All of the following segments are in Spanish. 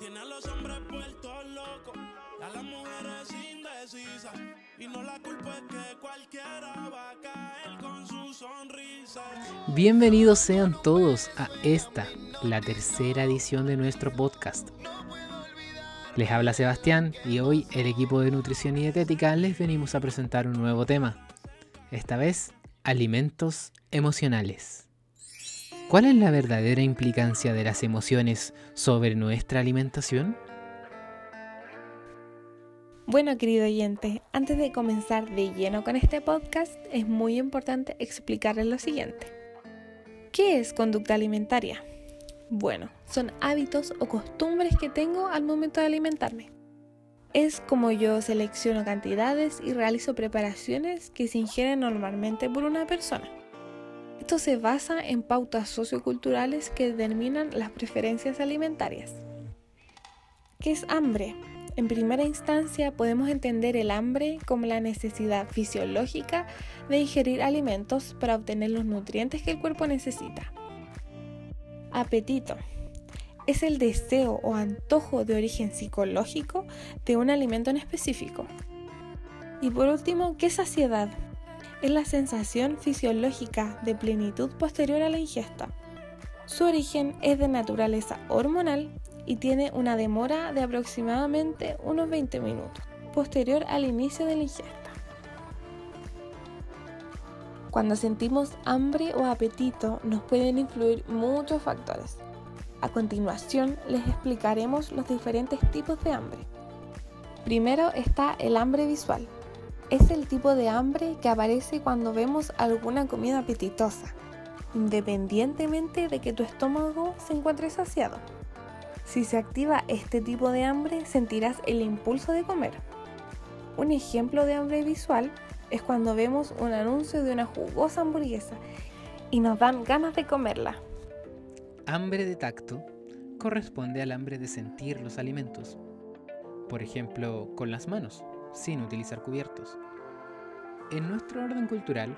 Tiene a los hombres puestos locos, a las mujeres indecisas. Y no la culpa es que cualquiera va a caer con su sonrisa. Bienvenidos sean todos a esta, la tercera edición de nuestro podcast. Les habla Sebastián y hoy el equipo de nutrición y dietética les venimos a presentar un nuevo tema. Esta vez, alimentos emocionales. ¿Cuál es la verdadera implicancia de las emociones sobre nuestra alimentación? Bueno, querido oyente, antes de comenzar de lleno con este podcast, es muy importante explicarles lo siguiente. ¿Qué es conducta alimentaria? Bueno, son hábitos o costumbres que tengo al momento de alimentarme. Es como yo selecciono cantidades y realizo preparaciones que se ingieren normalmente por una persona. Esto se basa en pautas socioculturales que determinan las preferencias alimentarias. ¿Qué es hambre? En primera instancia podemos entender el hambre como la necesidad fisiológica de ingerir alimentos para obtener los nutrientes que el cuerpo necesita. Apetito. Es el deseo o antojo de origen psicológico de un alimento en específico. Y por último, ¿qué es saciedad? Es la sensación fisiológica de plenitud posterior a la ingesta. Su origen es de naturaleza hormonal y tiene una demora de aproximadamente unos 20 minutos, posterior al inicio de la ingesta. Cuando sentimos hambre o apetito nos pueden influir muchos factores. A continuación les explicaremos los diferentes tipos de hambre. Primero está el hambre visual, es el tipo de hambre que aparece cuando vemos alguna comida apetitosa, independientemente de que tu estómago se encuentre saciado. Si se activa este tipo de hambre, sentirás el impulso de comer. Un ejemplo de hambre visual es cuando vemos un anuncio de una jugosa hamburguesa y nos dan ganas de comerla. Hambre de tacto corresponde al hambre de sentir los alimentos. Por ejemplo, con las manos sin utilizar cubiertos. En nuestro orden cultural,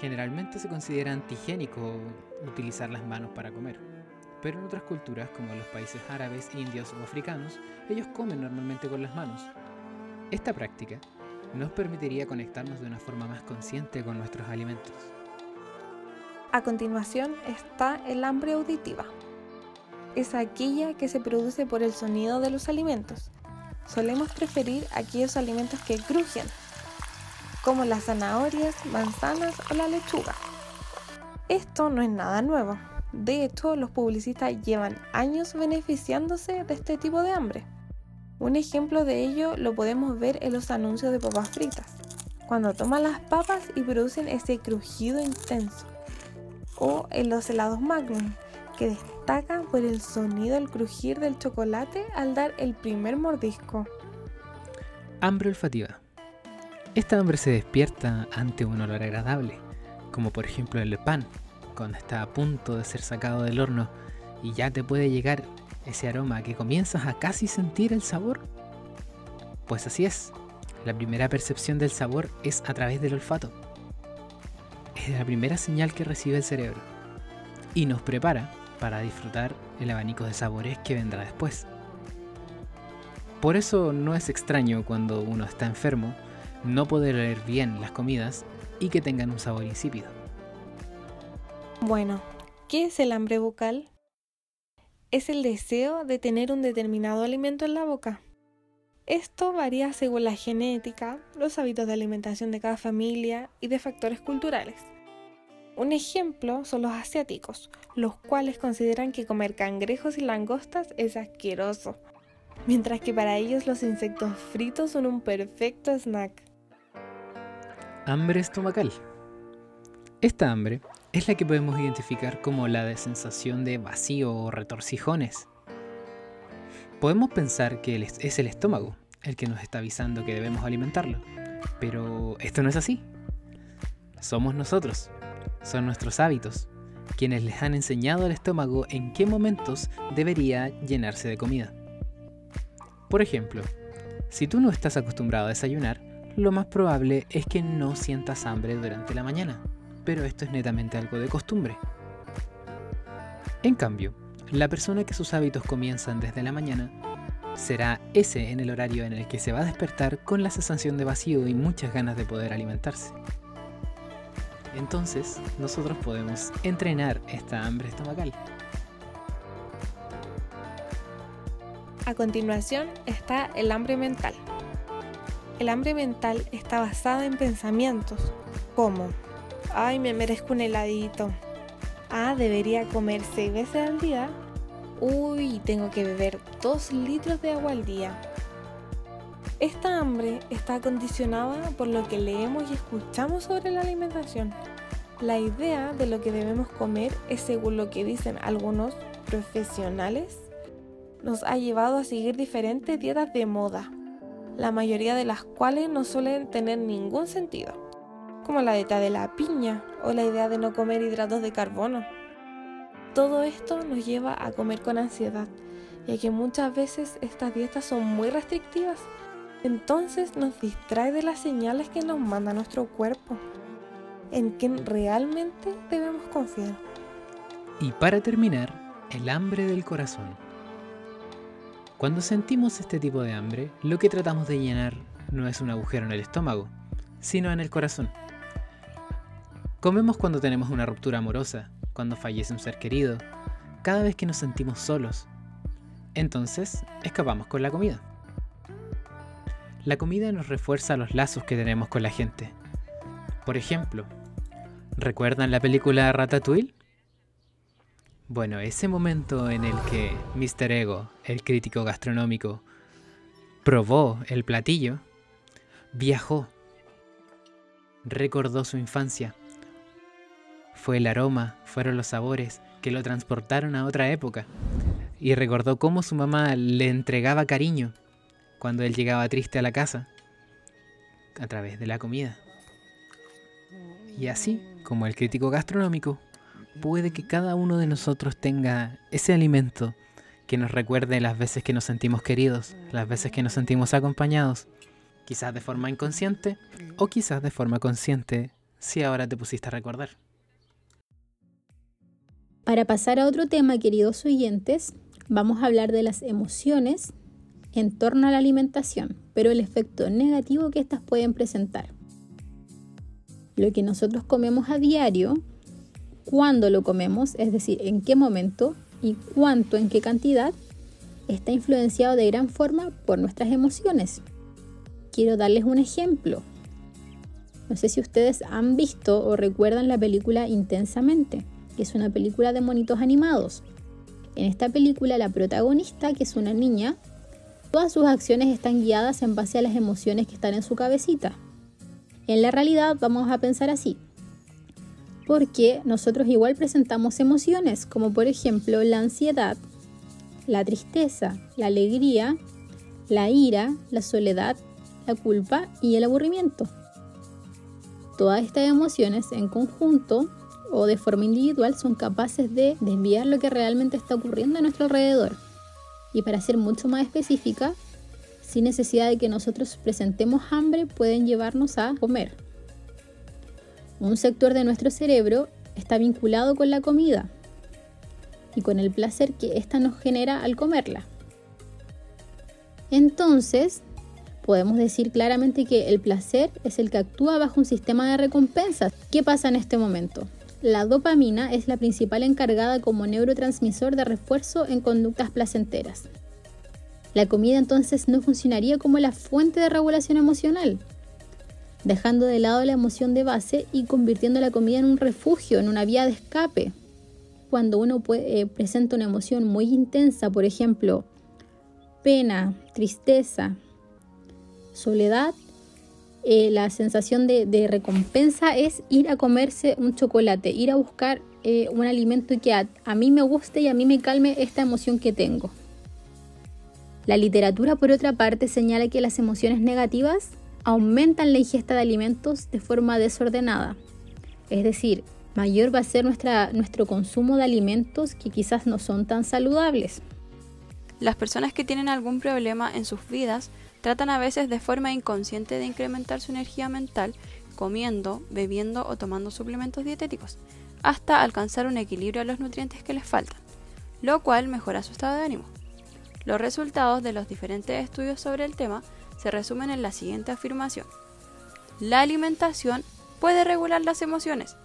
generalmente se considera antigénico utilizar las manos para comer, pero en otras culturas, como los países árabes, indios o africanos, ellos comen normalmente con las manos. Esta práctica nos permitiría conectarnos de una forma más consciente con nuestros alimentos. A continuación está el hambre auditiva. Es aquella que se produce por el sonido de los alimentos solemos preferir aquellos alimentos que crujen, como las zanahorias, manzanas o la lechuga. Esto no es nada nuevo. De hecho, los publicistas llevan años beneficiándose de este tipo de hambre. Un ejemplo de ello lo podemos ver en los anuncios de papas fritas, cuando toman las papas y producen ese crujido intenso. O en los helados Magnum, que destacan por el sonido al crujir del chocolate al dar el primer mordisco. Hambre olfativa. Esta hambre se despierta ante un olor agradable, como por ejemplo el pan, cuando está a punto de ser sacado del horno y ya te puede llegar ese aroma que comienzas a casi sentir el sabor. Pues así es, la primera percepción del sabor es a través del olfato. Es la primera señal que recibe el cerebro y nos prepara para disfrutar el abanico de sabores que vendrá después. Por eso no es extraño cuando uno está enfermo no poder leer bien las comidas y que tengan un sabor insípido. Bueno, ¿qué es el hambre bucal? Es el deseo de tener un determinado alimento en la boca. Esto varía según la genética, los hábitos de alimentación de cada familia y de factores culturales. Un ejemplo son los asiáticos, los cuales consideran que comer cangrejos y langostas es asqueroso, mientras que para ellos los insectos fritos son un perfecto snack. Hambre estomacal. Esta hambre es la que podemos identificar como la de sensación de vacío o retorcijones. Podemos pensar que es el estómago el que nos está avisando que debemos alimentarlo, pero esto no es así. Somos nosotros, son nuestros hábitos, quienes les han enseñado al estómago en qué momentos debería llenarse de comida. Por ejemplo, si tú no estás acostumbrado a desayunar, lo más probable es que no sientas hambre durante la mañana, pero esto es netamente algo de costumbre. En cambio, la persona que sus hábitos comienzan desde la mañana será ese en el horario en el que se va a despertar con la sensación de vacío y muchas ganas de poder alimentarse. Entonces, nosotros podemos entrenar esta hambre estomacal. A continuación está el hambre mental. El hambre mental está basada en pensamientos como, ay, me merezco un heladito. Ah, debería comer seis veces al día. Uy, tengo que beber dos litros de agua al día. Esta hambre está condicionada por lo que leemos y escuchamos sobre la alimentación. La idea de lo que debemos comer es según lo que dicen algunos profesionales, nos ha llevado a seguir diferentes dietas de moda, la mayoría de las cuales no suelen tener ningún sentido, como la dieta de la piña o la idea de no comer hidratos de carbono. Todo esto nos lleva a comer con ansiedad, ya que muchas veces estas dietas son muy restrictivas entonces nos distrae de las señales que nos manda nuestro cuerpo, en quien realmente debemos confiar. Y para terminar, el hambre del corazón. Cuando sentimos este tipo de hambre, lo que tratamos de llenar no es un agujero en el estómago, sino en el corazón. Comemos cuando tenemos una ruptura amorosa, cuando fallece un ser querido, cada vez que nos sentimos solos. Entonces, escapamos con la comida. La comida nos refuerza los lazos que tenemos con la gente. Por ejemplo, ¿recuerdan la película Ratatouille? Bueno, ese momento en el que Mr. Ego, el crítico gastronómico, probó el platillo, viajó, recordó su infancia. Fue el aroma, fueron los sabores que lo transportaron a otra época y recordó cómo su mamá le entregaba cariño cuando él llegaba triste a la casa a través de la comida. Y así, como el crítico gastronómico, puede que cada uno de nosotros tenga ese alimento que nos recuerde las veces que nos sentimos queridos, las veces que nos sentimos acompañados, quizás de forma inconsciente o quizás de forma consciente si ahora te pusiste a recordar. Para pasar a otro tema, queridos oyentes, vamos a hablar de las emociones en torno a la alimentación, pero el efecto negativo que éstas pueden presentar. Lo que nosotros comemos a diario, cuándo lo comemos, es decir, en qué momento y cuánto, en qué cantidad, está influenciado de gran forma por nuestras emociones. Quiero darles un ejemplo. No sé si ustedes han visto o recuerdan la película Intensamente, que es una película de monitos animados. En esta película la protagonista, que es una niña, Todas sus acciones están guiadas en base a las emociones que están en su cabecita. En la realidad vamos a pensar así, porque nosotros igual presentamos emociones, como por ejemplo la ansiedad, la tristeza, la alegría, la ira, la soledad, la culpa y el aburrimiento. Todas estas emociones en conjunto o de forma individual son capaces de desviar lo que realmente está ocurriendo a nuestro alrededor y para ser mucho más específica, sin necesidad de que nosotros presentemos hambre, pueden llevarnos a comer. Un sector de nuestro cerebro está vinculado con la comida y con el placer que ésta nos genera al comerla. Entonces, podemos decir claramente que el placer es el que actúa bajo un sistema de recompensas. ¿Qué pasa en este momento? La dopamina es la principal encargada como neurotransmisor de refuerzo en conductas placenteras. La comida entonces no funcionaría como la fuente de regulación emocional, dejando de lado la emoción de base y convirtiendo la comida en un refugio, en una vía de escape. Cuando uno eh, presenta una emoción muy intensa, por ejemplo, pena, tristeza, soledad, eh, la sensación de, recompensa es ir a comerse un chocolate, ir a buscar eh, un alimento que a, a mí me guste y a mí me calme esta emoción que tengo. La literatura, por otra parte, señala que las emociones negativas aumentan la ingesta de alimentos de forma desordenada. Es decir, mayor va a ser nuestra, nuestro consumo de alimentos que quizás no son tan saludables. Las personas que tienen algún problema en sus vidas Tratan a veces de forma inconsciente de incrementar su energía mental comiendo, bebiendo o tomando suplementos dietéticos, hasta alcanzar un equilibrio a los nutrientes que les faltan, lo cual mejora su estado de ánimo. Los resultados de los diferentes estudios sobre el tema se resumen en la siguiente afirmación. La alimentación puede regular las emociones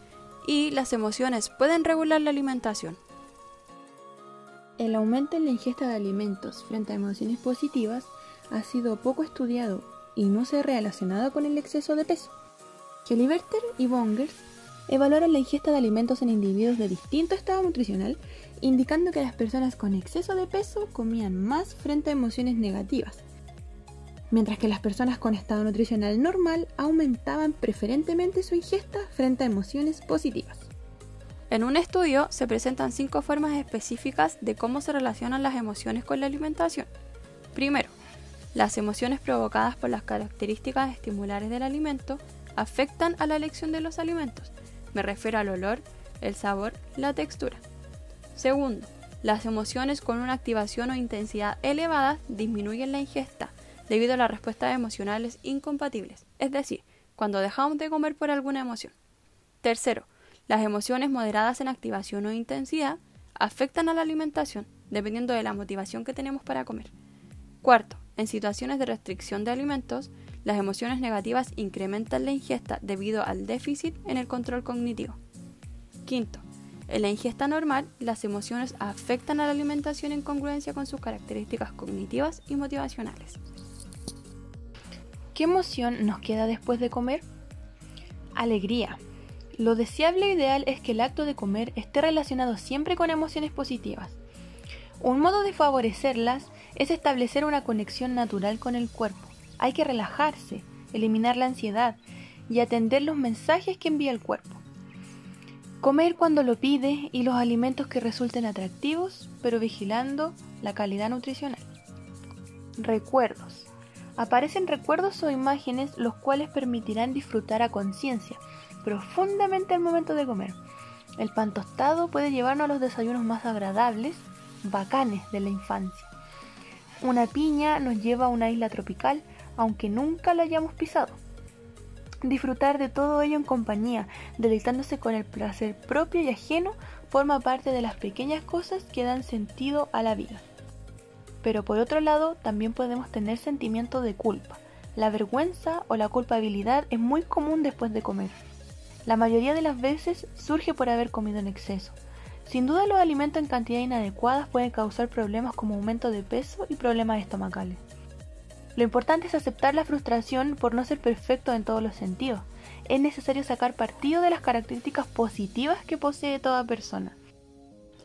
y las emociones pueden regular la alimentación. El aumento en la ingesta de alimentos frente a emociones positivas ha sido poco estudiado y no se ha relacionado con el exceso de peso. Keliberter y Bongers evaluaron la ingesta de alimentos en individuos de distinto estado nutricional, indicando que las personas con exceso de peso comían más frente a emociones negativas, mientras que las personas con estado nutricional normal aumentaban preferentemente su ingesta frente a emociones positivas. En un estudio se presentan cinco formas específicas de cómo se relacionan las emociones con la alimentación. Primero, las emociones provocadas por las características estimulares del alimento afectan a la elección de los alimentos. Me refiero al olor, el sabor, la textura. Segundo, las emociones con una activación o intensidad elevada disminuyen la ingesta debido a las respuestas emocionales incompatibles, es decir, cuando dejamos de comer por alguna emoción. Tercero, las emociones moderadas en activación o intensidad afectan a la alimentación, dependiendo de la motivación que tenemos para comer. Cuarto, en situaciones de restricción de alimentos, las emociones negativas incrementan la ingesta debido al déficit en el control cognitivo. Quinto, en la ingesta normal, las emociones afectan a la alimentación en congruencia con sus características cognitivas y motivacionales. ¿Qué emoción nos queda después de comer? Alegría, lo deseable ideal es que el acto de comer esté relacionado siempre con emociones positivas. Un modo de favorecerlas es establecer una conexión natural con el cuerpo. Hay que relajarse, eliminar la ansiedad y atender los mensajes que envía el cuerpo. Comer cuando lo pide y los alimentos que resulten atractivos, pero vigilando la calidad nutricional. Recuerdos. Aparecen recuerdos o imágenes los cuales permitirán disfrutar a conciencia profundamente al momento de comer. El pan tostado puede llevarnos a los desayunos más agradables, bacanes de la infancia. Una piña nos lleva a una isla tropical, aunque nunca la hayamos pisado. Disfrutar de todo ello en compañía, deleitándose con el placer propio y ajeno, forma parte de las pequeñas cosas que dan sentido a la vida. Pero por otro lado, también podemos tener sentimiento de culpa. La vergüenza o la culpabilidad es muy común después de comer. La mayoría de las veces surge por haber comido en exceso. Sin duda los alimentos en cantidad inadecuadas pueden causar problemas como aumento de peso y problemas estomacales. Lo importante es aceptar la frustración por no ser perfecto en todos los sentidos. Es necesario sacar partido de las características positivas que posee toda persona.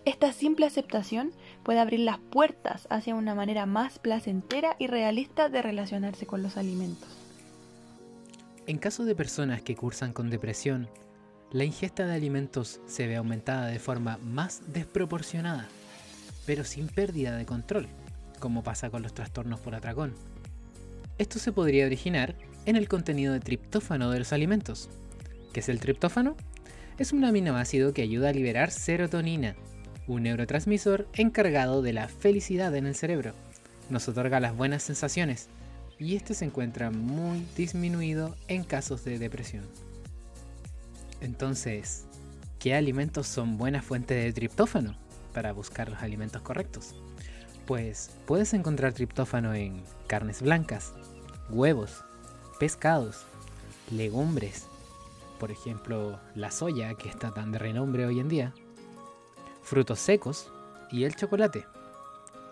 Esta simple aceptación puede abrir las puertas hacia una manera más placentera y realista de relacionarse con los alimentos. En caso de personas que cursan con depresión, la ingesta de alimentos se ve aumentada de forma más desproporcionada, pero sin pérdida de control, como pasa con los trastornos por atracón. Esto se podría originar en el contenido de triptófano de los alimentos. ¿Qué es el triptófano? Es un aminoácido que ayuda a liberar serotonina, un neurotransmisor encargado de la felicidad en el cerebro. Nos otorga las buenas sensaciones, y este se encuentra muy disminuido en casos de depresión. Entonces, ¿qué alimentos son buena fuente de triptófano para buscar los alimentos correctos? Pues puedes encontrar triptófano en carnes blancas, huevos, pescados, legumbres, por ejemplo la soya que está tan de renombre hoy en día, frutos secos y el chocolate.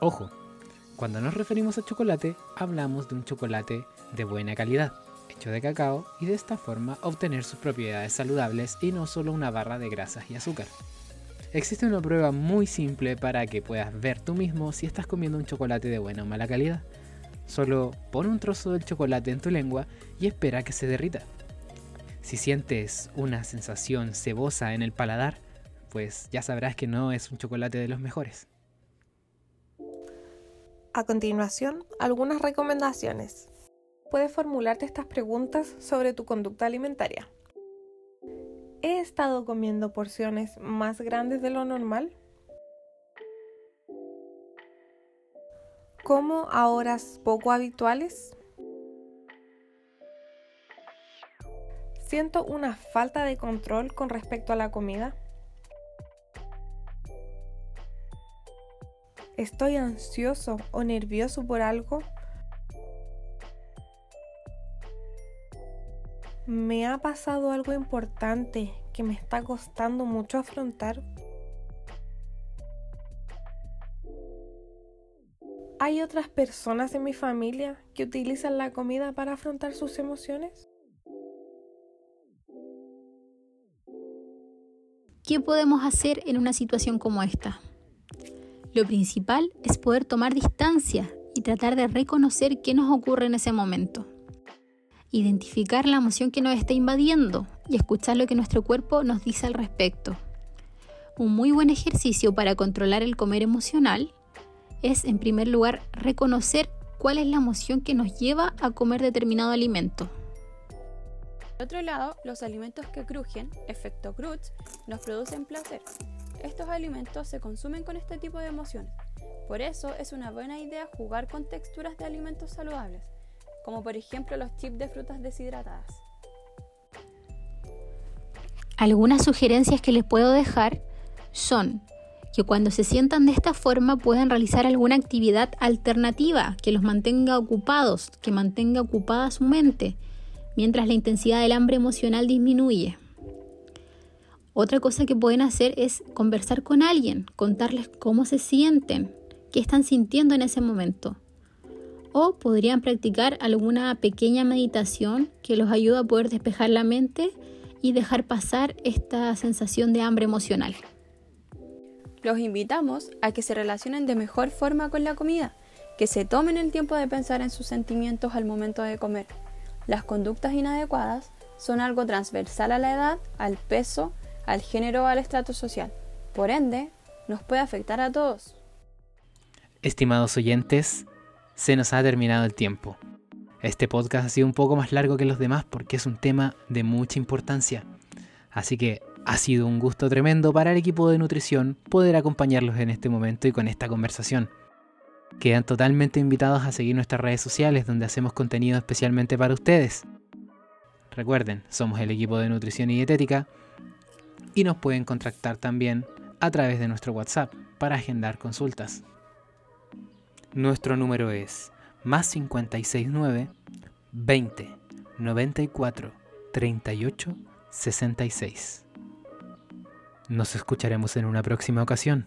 Ojo, cuando nos referimos a chocolate, hablamos de un chocolate de buena calidad, de cacao y de esta forma obtener sus propiedades saludables y no solo una barra de grasas y azúcar. Existe una prueba muy simple para que puedas ver tú mismo si estás comiendo un chocolate de buena o mala calidad. Solo pon un trozo del chocolate en tu lengua y espera que se derrita. Si sientes una sensación cebosa en el paladar, pues ya sabrás que no es un chocolate de los mejores. A continuación, algunas recomendaciones. Puedes formularte estas preguntas sobre tu conducta alimentaria. ¿He estado comiendo porciones más grandes de lo normal? ¿Como a horas poco habituales? ¿Siento una falta de control con respecto a la comida? ¿Estoy ansioso o nervioso por algo? ¿Me ha pasado algo importante que me está costando mucho afrontar? ¿Hay otras personas en mi familia que utilizan la comida para afrontar sus emociones? ¿Qué podemos hacer en una situación como esta? Lo principal es poder tomar distancia y tratar de reconocer qué nos ocurre en ese momento. Identificar la emoción que nos está invadiendo y escuchar lo que nuestro cuerpo nos dice al respecto. Un muy buen ejercicio para controlar el comer emocional es, en primer lugar, reconocer cuál es la emoción que nos lleva a comer determinado alimento. Por otro lado, los alimentos que crujen, efecto Crutch, nos producen placer. Estos alimentos se consumen con este tipo de emociones. Por eso es una buena idea jugar con texturas de alimentos saludables, como por ejemplo los chips de frutas deshidratadas. Algunas sugerencias que les puedo dejar son que cuando se sientan de esta forma puedan realizar alguna actividad alternativa que los mantenga ocupados, que mantenga ocupada su mente, mientras la intensidad del hambre emocional disminuye. Otra cosa que pueden hacer es conversar con alguien, contarles cómo se sienten, qué están sintiendo en ese momento. O podrían practicar alguna pequeña meditación que los ayude a poder despejar la mente y dejar pasar esta sensación de hambre emocional. Los invitamos a que se relacionen de mejor forma con la comida, que se tomen el tiempo de pensar en sus sentimientos al momento de comer. Las conductas inadecuadas son algo transversal a la edad, al peso, al género o al estrato social. Por ende, nos puede afectar a todos. Estimados oyentes, se nos ha terminado el tiempo. Este podcast ha sido un poco más largo que los demás porque es un tema de mucha importancia. Así que ha sido un gusto tremendo para el equipo de nutrición poder acompañarlos en este momento y con esta conversación. Quedan totalmente invitados a seguir nuestras redes sociales donde hacemos contenido especialmente para ustedes. Recuerden, somos el equipo de nutrición y dietética y nos pueden contactar también a través de nuestro WhatsApp para agendar consultas. Nuestro número es más 569 20 94 38 66. Nos escucharemos en una próxima ocasión.